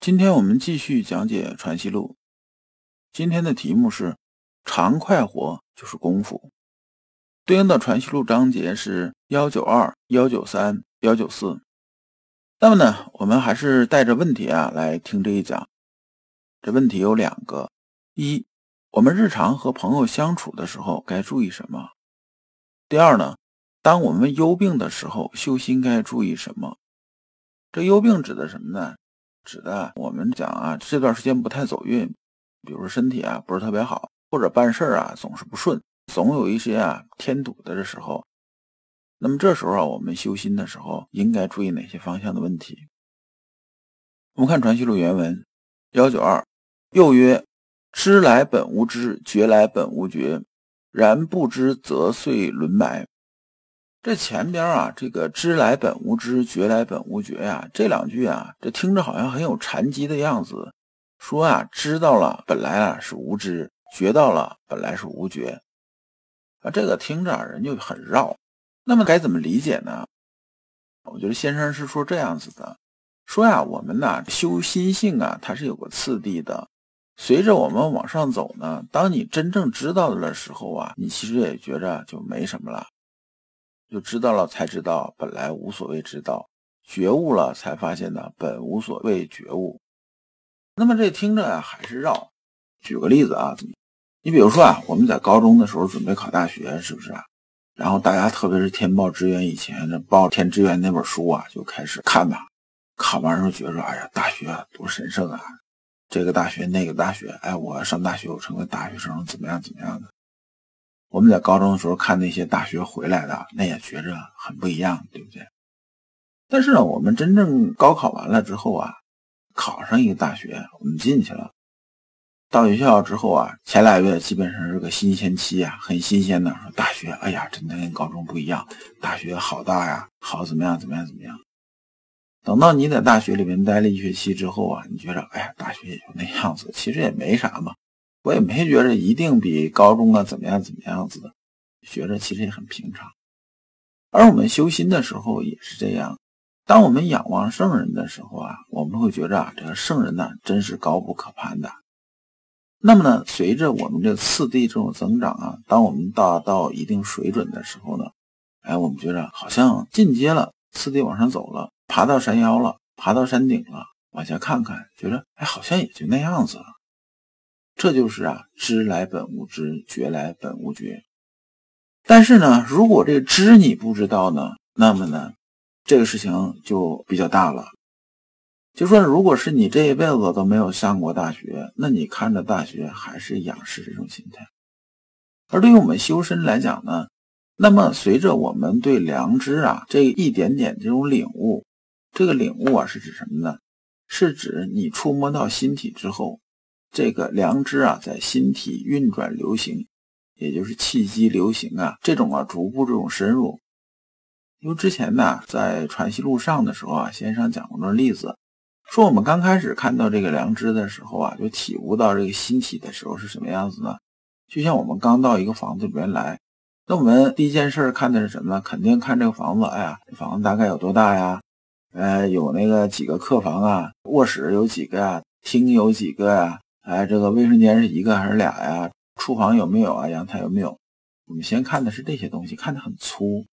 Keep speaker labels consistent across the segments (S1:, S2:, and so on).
S1: 今天我们继续讲解《传习录》，今天的题目是“常快活就是功夫”，对应的《传习录》章节是幺九二、幺九三、幺九四。那么呢，我们还是带着问题啊来听这一讲。这问题有两个：一，我们日常和朋友相处的时候该注意什么？第二呢，当我们忧病的时候，修心该注意什么？这忧病指的什么呢？指的我们讲啊，这段时间不太走运，比如说身体啊不是特别好，或者办事啊总是不顺，总有一些啊添堵的时候。那么这时候啊，我们修心的时候应该注意哪些方向的问题？我们看《传习录》原文幺九二，又曰：知来本无知，觉来本无觉，然不知则遂沦埋。这前边啊，这个知来本无知，觉来本无觉呀，这两句啊，这听着好像很有禅机的样子。说啊，知道了本来啊是无知，觉到了本来是无觉，啊，这个听着人就很绕。那么该怎么理解呢？我觉得先生是说这样子的，说呀，我们呢修心性啊，它是有个次第的。随着我们往上走呢，当你真正知道了的时候啊，你其实也觉着就没什么了。就知道了，才知道本来无所谓知道；觉悟了，才发现呢本无所谓觉悟。那么这听着啊还是绕。举个例子啊，你比如说啊，我们在高中的时候准备考大学，是不是啊？然后大家特别是填报志愿以前，这报填志愿那本书啊就开始看吧。看完之后觉着，哎呀，大学啊多神圣啊！这个大学那个大学，哎，我上大学我成为大学生怎么样怎么样的？我们在高中的时候看那些大学回来的，那也觉着很不一样，对不对？但是呢，我们真正高考完了之后啊，考上一个大学，我们进去了。到学校之后啊，前俩月基本上是个新鲜期啊，很新鲜的。说大学，哎呀，真的跟高中不一样，大学好大呀，好怎么样，怎么样，怎么样？等到你在大学里面待了一学期之后啊，你觉着，哎呀，大学也就那样子，其实也没啥嘛。我也没觉着一定比高中啊怎么样怎么样子的，学着其实也很平常。而我们修心的时候也是这样，当我们仰望圣人的时候啊，我们会觉着啊这个圣人呢真是高不可攀的。那么呢，随着我们这次第这种增长啊，当我们达到一定水准的时候呢，哎，我们觉着好像进阶了，次第往上走了，爬到山腰了，爬到山顶了，往下看看，觉着哎好像也就那样子了。这就是啊，知来本无知，觉来本无觉。但是呢，如果这个知你不知道呢，那么呢，这个事情就比较大了。就说，如果是你这一辈子都没有上过大学，那你看着大学还是仰视这种心态。而对于我们修身来讲呢，那么随着我们对良知啊这一点点这种领悟，这个领悟啊是指什么呢？是指你触摸到心体之后。这个良知啊，在心体运转流行，也就是气机流行啊，这种啊，逐步这种深入。因为之前呢，在传习录上的时候啊，先生讲过这例子，说我们刚开始看到这个良知的时候啊，就体悟到这个心体的时候是什么样子呢？就像我们刚到一个房子里面来，那我们第一件事看的是什么呢？肯定看这个房子，哎呀，这房子大概有多大呀？呃，有那个几个客房啊？卧室有几个啊？厅有几个啊？哎，这个卫生间是一个还是俩呀？厨房有没有啊？阳台有没有？我们先看的是这些东西，看的很粗。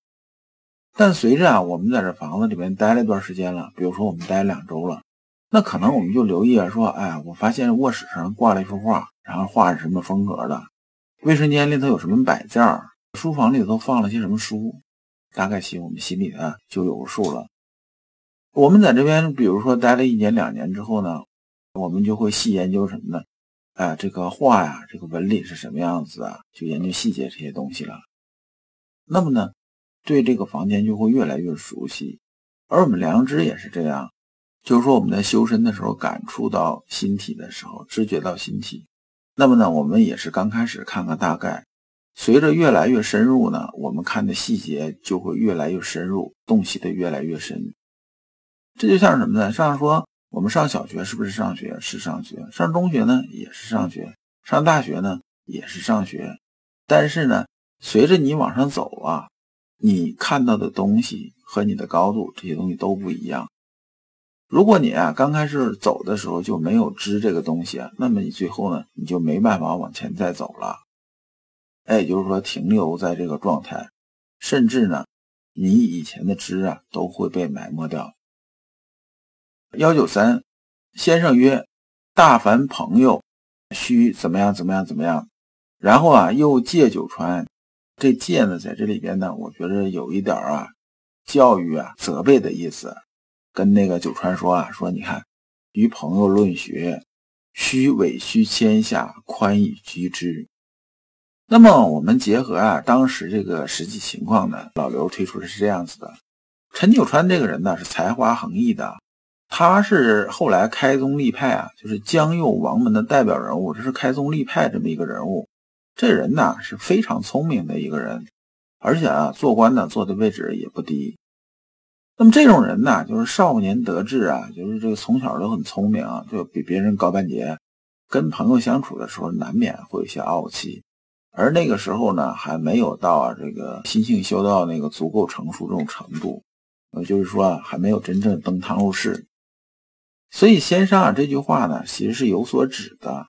S1: 但随着啊，我们在这房子里面待了一段时间了，比如说我们待两周了，那可能我们就留意啊，说，哎，我发现卧室上挂了一幅画，然后画是什么风格的？卫生间里头有什么摆件？书房里头放了些什么书？大概心我们心里呢就有数了。我们在这边，比如说待了一年两年之后呢？我们就会细研究什么呢？啊，这个画呀，这个纹理是什么样子啊？就研究细节这些东西了。那么呢，对这个房间就会越来越熟悉。而我们良知也是这样，就是说我们在修身的时候，感触到心体的时候，知觉到心体。那么呢，我们也是刚开始看看大概，随着越来越深入呢，我们看的细节就会越来越深入，洞悉的越来越深。这就像什么呢？上说我们上小学是不是上学？是上学。上中学呢也是上学。上大学呢也是上学。但是呢，随着你往上走啊，你看到的东西和你的高度这些东西都不一样。如果你啊刚开始走的时候就没有知这个东西啊，那么你最后呢你就没办法往前再走了，哎，也就是说停留在这个状态，甚至呢你以前的知啊都会被埋没掉。幺九三先生曰：“大凡朋友，须怎么样怎么样怎么样。”然后啊又借酒传，这借呢在这里边呢，我觉得有一点啊教育啊责备的意思。跟那个九川说啊，说你看，与朋友论学，须委屈谦下，宽以居之。那么我们结合啊当时这个实际情况呢，老刘推出的是这样子的：陈九川这个人呢是才华横溢的，他是后来开宗立派啊，就是江右王门的代表人物，这是开宗立派这么一个人物。这人呢是非常聪明的一个人，而且啊做官呢做的位置也不低。那么这种人呢，就是少年得志啊，就是这个从小都很聪明啊，就比别人高半截。跟朋友相处的时候，难免会有些傲气，而那个时候呢，还没有到啊这个心性修到那个足够成熟这种程度，呃，就是说啊，还没有真正登堂入室。所以先生啊这句话呢，其实是有所指的。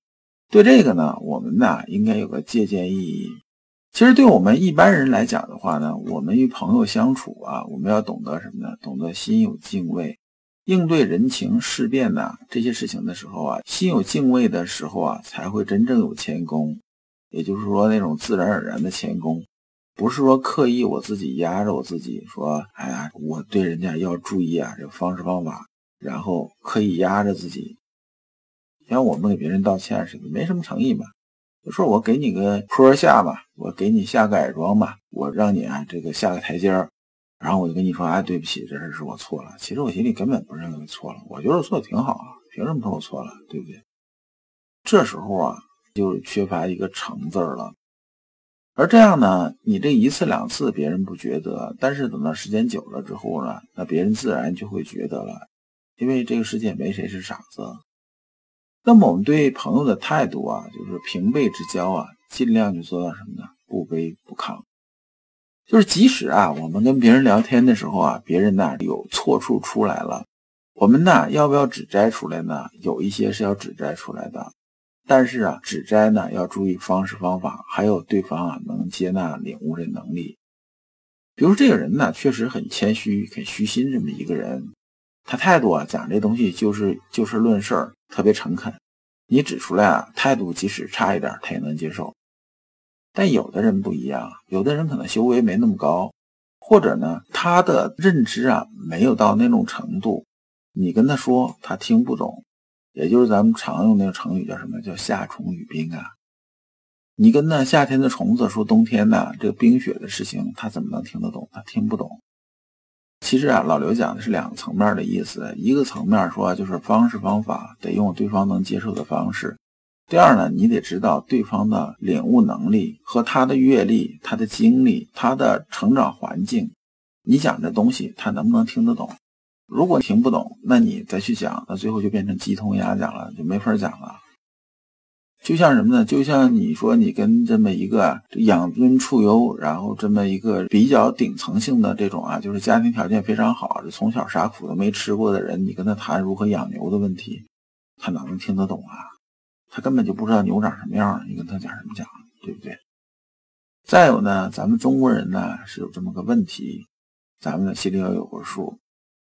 S1: 对这个呢，我们呢应该有个借鉴意义。其实对我们一般人来讲的话呢，我们与朋友相处啊，我们要懂得什么呢？懂得心有敬畏，应对人情事变呐这些事情的时候啊，心有敬畏的时候啊，才会真正有谦恭。也就是说，那种自然而然的谦恭，不是说刻意我自己压着我自己，说哎呀，我对人家要注意啊，这个方式方法，然后刻意压着自己，像我们给别人道歉似的，没什么诚意嘛。就说我给你个坡下吧，我给你下个矮桩吧，我让你啊这个下个台阶儿，然后我就跟你说，哎，对不起，这事是我错了。其实我心里根本不认为错了，我觉得做的挺好啊，凭什么说我错了，对不对？这时候啊，就是缺乏一个诚字了。而这样呢，你这一次两次别人不觉得，但是等到时间久了之后呢，那别人自然就会觉得了，因为这个世界没谁是傻子。那么我们对朋友的态度啊，就是平辈之交啊，尽量就做到什么呢？不卑不亢。就是即使啊，我们跟别人聊天的时候啊，别人呢有错处出来了，我们呢要不要指摘出来呢？有一些是要指摘出来的，但是啊，指摘呢要注意方式方法，还有对方啊能接纳领悟的能力。比如这个人呢，确实很谦虚、很虚心这么一个人。他态度啊，讲这东西就是就事论事儿，特别诚恳。你指出来啊，态度即使差一点，他也能接受。但有的人不一样，有的人可能修为没那么高，或者呢，他的认知啊没有到那种程度。你跟他说，他听不懂。也就是咱们常用那个成语叫什么？叫夏虫语冰啊。你跟那夏天的虫子说冬天呢这个冰雪的事情，他怎么能听得懂？他听不懂。其实啊，老刘讲的是两个层面的意思。一个层面说就是方式方法得用对方能接受的方式。第二呢，你得知道对方的领悟能力和他的阅历、他的经历、他的成长环境。你讲这东西，他能不能听得懂？如果听不懂，那你再去讲，那最后就变成鸡同鸭讲了，就没法讲了。就像什么呢？就像你说，你跟这么一个养尊处优，然后这么一个比较顶层性的这种啊，就是家庭条件非常好，这从小啥苦都没吃过的人，你跟他谈如何养牛的问题，他哪能听得懂啊？他根本就不知道牛长什么样，你跟他讲什么讲，对不对？再有呢，咱们中国人呢是有这么个问题，咱们呢心里要有个数，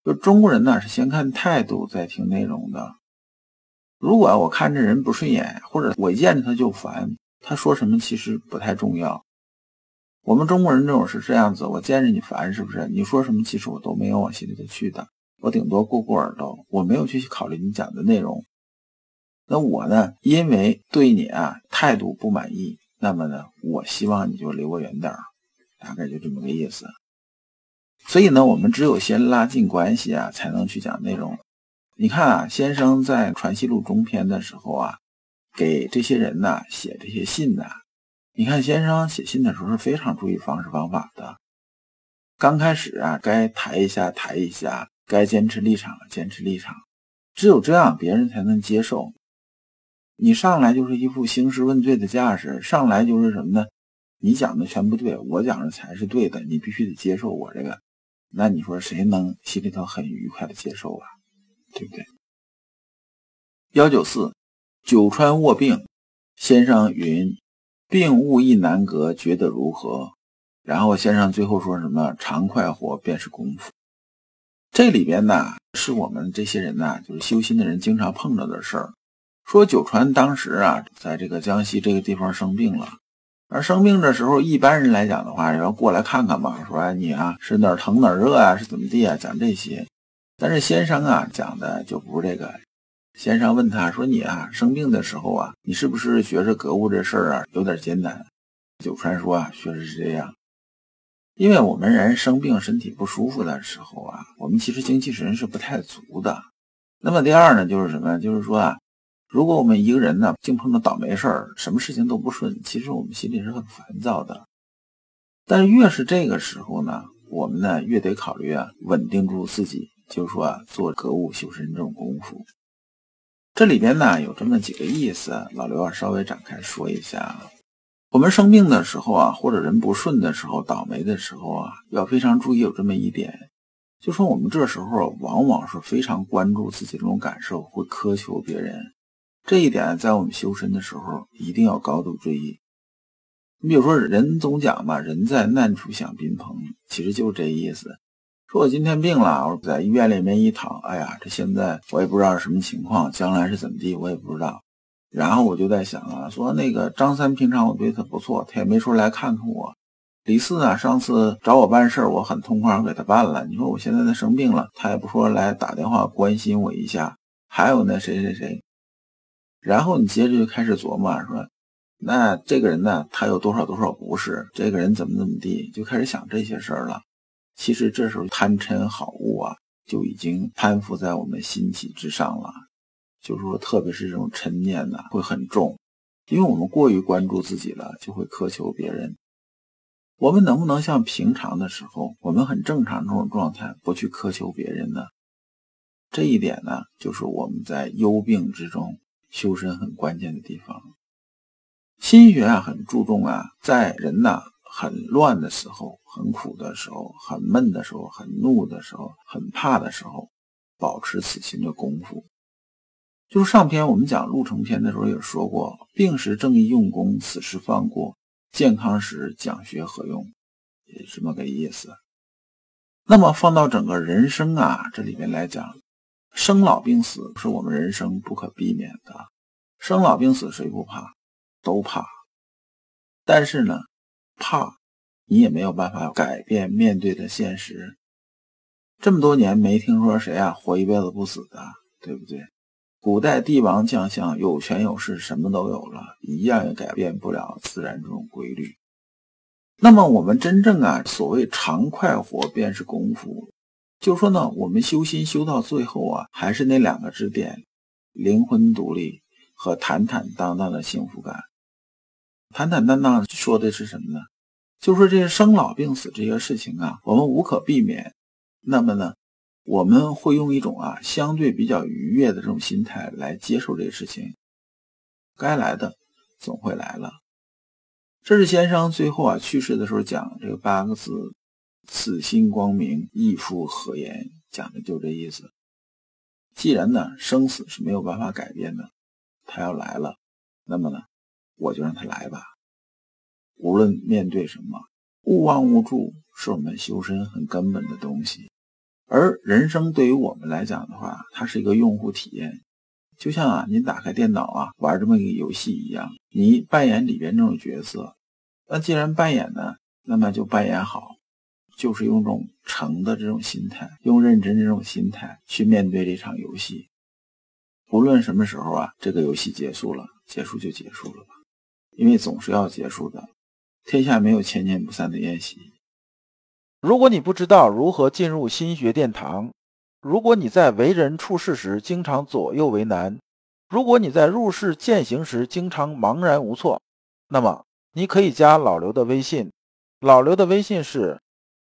S1: 就中国人呢是先看态度再听内容的。如果我看这人不顺眼，或者我见着他就烦，他说什么其实不太重要。我们中国人这种是这样子，我见着你烦是不是？你说什么其实我都没有往心里头去的，我顶多过过耳朵，我没有去考虑你讲的内容。那我呢，因为对你啊态度不满意，那么呢，我希望你就离我远点儿，大概就这么个意思。所以呢，我们只有先拉近关系啊，才能去讲内容。你看啊，先生在《传习录》中篇的时候啊，给这些人呢写这些信呢，你看先生写信的时候是非常注意方式方法的。刚开始啊，该抬一下抬一下，该坚持立场坚持立场，只有这样别人才能接受。你上来就是一副兴师问罪的架势，上来就是什么呢？你讲的全不对，我讲的才是对的，你必须得接受我这个。那你说谁能心里头很愉快的接受啊？对不对？幺九四，久川卧病，先生云：病物亦难隔，觉得如何？然后先生最后说什么？常快活便是功夫。这里边呢，是我们这些人呢，就是修心的人经常碰到的事儿。说九川当时啊，在这个江西这个地方生病了，而生病的时候，一般人来讲的话，要过来看看吧，说你啊是哪儿疼哪儿热啊，是怎么地啊，讲这些。但是先生啊讲的就不是这个。先生问他说：“你啊生病的时候啊，你是不是觉着格物这事儿啊有点艰难？”九川说：“啊，确实是这样。”因为我们人生病、身体不舒服的时候啊，我们其实精气神是不太足的。那么第二呢，就是什么？就是说啊，如果我们一个人呢，净碰到倒霉事儿，什么事情都不顺，其实我们心里是很烦躁的。但是越是这个时候呢，我们呢越得考虑啊，稳定住自己，就是说啊，做格物修身这种功夫。这里边呢有这么几个意思，老刘啊稍微展开说一下。我们生病的时候啊，或者人不顺的时候、倒霉的时候啊，要非常注意有这么一点，就说我们这时候往往是非常关注自己这种感受，会苛求别人。这一点在我们修身的时候一定要高度注意。你比如说，人总讲嘛，“人在难处想宾朋”，其实就是这意思。说我今天病了，我在医院里面一躺，哎呀，这现在我也不知道是什么情况，将来是怎么地，我也不知道。然后我就在想啊，说那个张三平常我对他不错，他也没说来看看我。李四啊，上次找我办事，我很痛快，给他办了。你说我现在他生病了，他也不说来打电话关心我一下。还有那谁谁谁，然后你接着就开始琢磨说，那这个人呢，他有多少多少不是？这个人怎么怎么地，就开始想这些事儿了。其实这时候贪嗔好恶啊，就已经攀附在我们心体之上了。就是说，特别是这种嗔念呢，会很重，因为我们过于关注自己了，就会苛求别人。我们能不能像平常的时候，我们很正常这种状态，不去苛求别人呢？这一点呢，就是我们在忧病之中修身很关键的地方。心学啊，很注重啊，在人呐很乱的时候、很苦的时候、很闷的时候、很怒的时候、很怕的时候，保持此心的功夫。就是上篇我们讲路程篇的时候也说过，病时正义用功，此时放过；健康时讲学何用？也这么个意思。那么放到整个人生啊这里面来讲，生老病死是我们人生不可避免的。生老病死谁不怕？都怕。但是呢，怕你也没有办法改变面对的现实。这么多年没听说谁啊活一辈子不死的，对不对？古代帝王将相有权有势，什么都有了，一样也改变不了自然这种规律。那么我们真正啊，所谓常快活便是功夫，就说呢，我们修心修到最后啊，还是那两个支点：灵魂独立和坦坦荡荡的幸福感。坦坦荡荡说的是什么呢？就说这些生老病死这些事情啊，我们无可避免。那么呢？我们会用一种啊相对比较愉悦的这种心态来接受这个事情，该来的总会来了。这是先生最后啊去世的时候讲这个八个字：“此心光明，亦复何言？”讲的就这意思。既然呢生死是没有办法改变的，他要来了，那么呢我就让他来吧。无论面对什么，勿忘勿助是我们修身很根本的东西。而人生对于我们来讲的话，它是一个用户体验，就像啊，您打开电脑啊，玩这么一个游戏一样，你扮演里边这种角色。那既然扮演呢，那么就扮演好，就是用这种诚的这种心态，用认真这种心态去面对这场游戏。无论什么时候啊，这个游戏结束了，结束就结束了吧，因为总是要结束的。天下没有千年不散的宴席。如果你不知道如何进入心学殿堂，如果你在为人处事时经常左右为难，如果你在入世践行时经常茫然无措，那么你可以加老刘的微信。老刘的微信是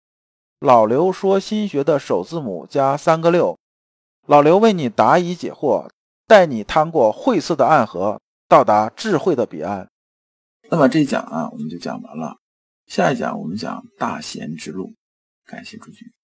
S1: “老刘说心学”的首字母加三个六。老刘为你答疑解惑，带你趟过晦涩的暗河，到达智慧的彼岸。
S2: 那么这一讲啊，我们就讲完了。下一讲我们讲大贤之路。感谢诸君。